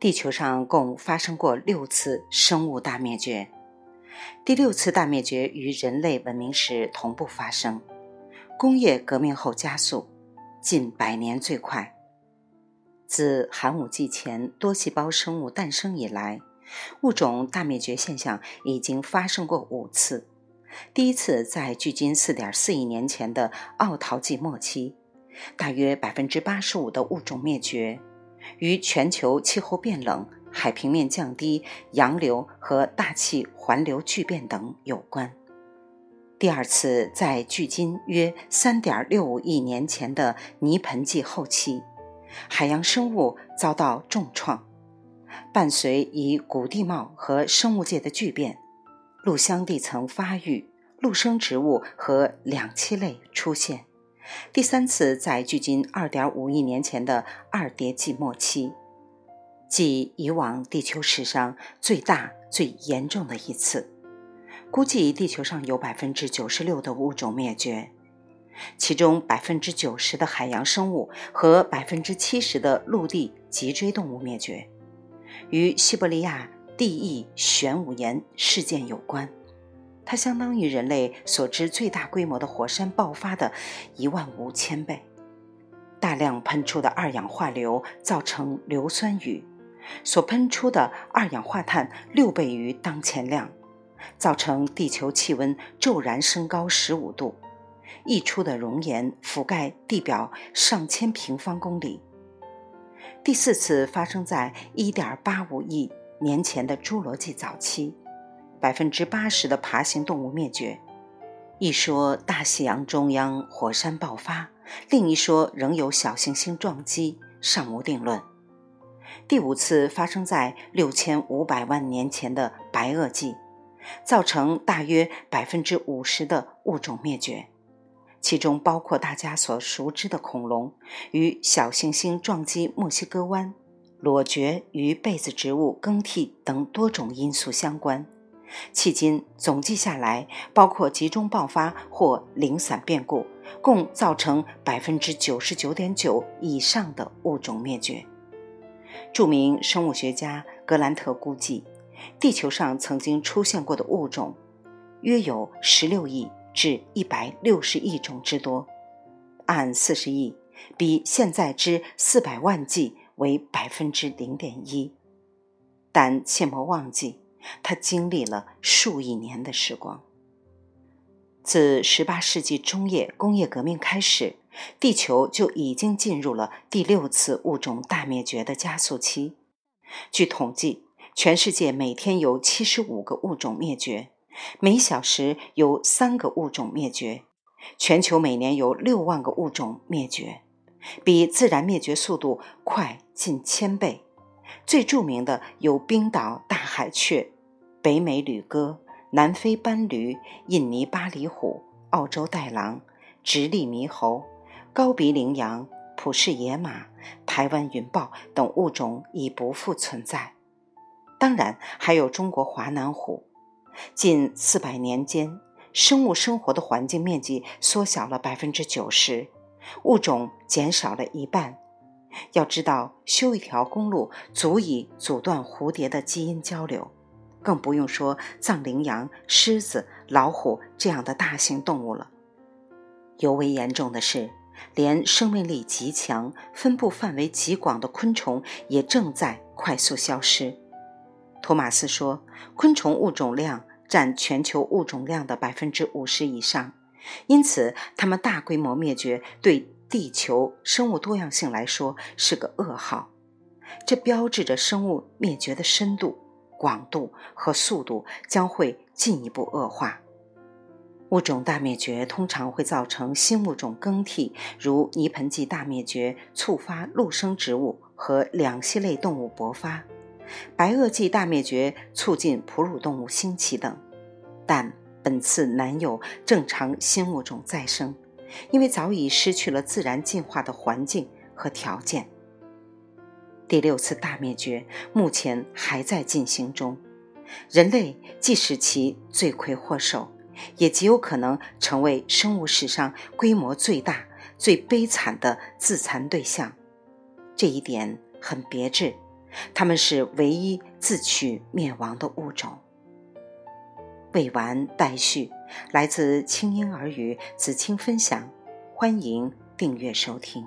地球上共发生过六次生物大灭绝，第六次大灭绝与人类文明时同步发生，工业革命后加速，近百年最快。自寒武纪前多细胞生物诞生以来，物种大灭绝现象已经发生过五次。第一次在距今4.4亿年前的奥陶纪末期，大约百分之八十五的物种灭绝。与全球气候变冷、海平面降低、洋流和大气环流巨变等有关。第二次在距今约3.65亿年前的泥盆纪后期，海洋生物遭到重创，伴随以古地貌和生物界的巨变，陆相地层发育，陆生植物和两栖类出现。第三次在距今2.5亿年前的二叠纪末期，即以往地球史上最大、最严重的一次。估计地球上有96%的物种灭绝，其中90%的海洋生物和70%的陆地脊椎动物灭绝，与西伯利亚地异玄武岩事件有关。它相当于人类所知最大规模的火山爆发的一万五千倍。大量喷出的二氧化硫造成硫酸雨，所喷出的二氧化碳六倍于当前量，造成地球气温骤然升高十五度，溢出的熔岩覆盖地表上千平方公里。第四次发生在一点八五亿年前的侏罗纪早期。百分之八十的爬行动物灭绝。一说大西洋中央火山爆发，另一说仍有小行星撞击，尚无定论。第五次发生在六千五百万年前的白垩纪，造成大约百分之五十的物种灭绝，其中包括大家所熟知的恐龙，与小行星撞击墨西哥湾、裸蕨与被子植物更替等多种因素相关。迄今总计下来，包括集中爆发或零散变故，共造成百分之九十九点九以上的物种灭绝。著名生物学家格兰特估计，地球上曾经出现过的物种，约有十六亿至一百六十亿种之多，按四十亿比现在之四百万计为百分之零点一。但切莫忘记。他经历了数亿年的时光。自18世纪中叶工业革命开始，地球就已经进入了第六次物种大灭绝的加速期。据统计，全世界每天有75个物种灭绝，每小时有三个物种灭绝，全球每年有6万个物种灭绝，比自然灭绝速度快近千倍。最著名的有冰岛海雀、北美旅鸽、南非斑驴、印尼巴里虎、澳洲袋狼、直立猕猴、高鼻羚羊、普氏野马、台湾云豹等物种已不复存在。当然，还有中国华南虎。近四百年间，生物生活的环境面积缩小了百分之九十，物种减少了一半。要知道，修一条公路足以阻断蝴蝶的基因交流，更不用说藏羚羊、狮子、老虎这样的大型动物了。尤为严重的是，连生命力极强、分布范围极广的昆虫也正在快速消失。托马斯说，昆虫物种量占全球物种量的百分之五十以上，因此它们大规模灭绝对。地球生物多样性来说是个噩耗，这标志着生物灭绝的深度、广度和速度将会进一步恶化。物种大灭绝通常会造成新物种更替，如泥盆纪大灭绝触发陆生植物和两栖类动物勃发，白垩纪大灭绝促进哺乳动物兴起等，但本次难有正常新物种再生。因为早已失去了自然进化的环境和条件。第六次大灭绝目前还在进行中，人类既是其罪魁祸首，也极有可能成为生物史上规模最大、最悲惨的自残对象。这一点很别致，它们是唯一自取灭亡的物种。未完待续，来自清音耳语子青分享，欢迎订阅收听。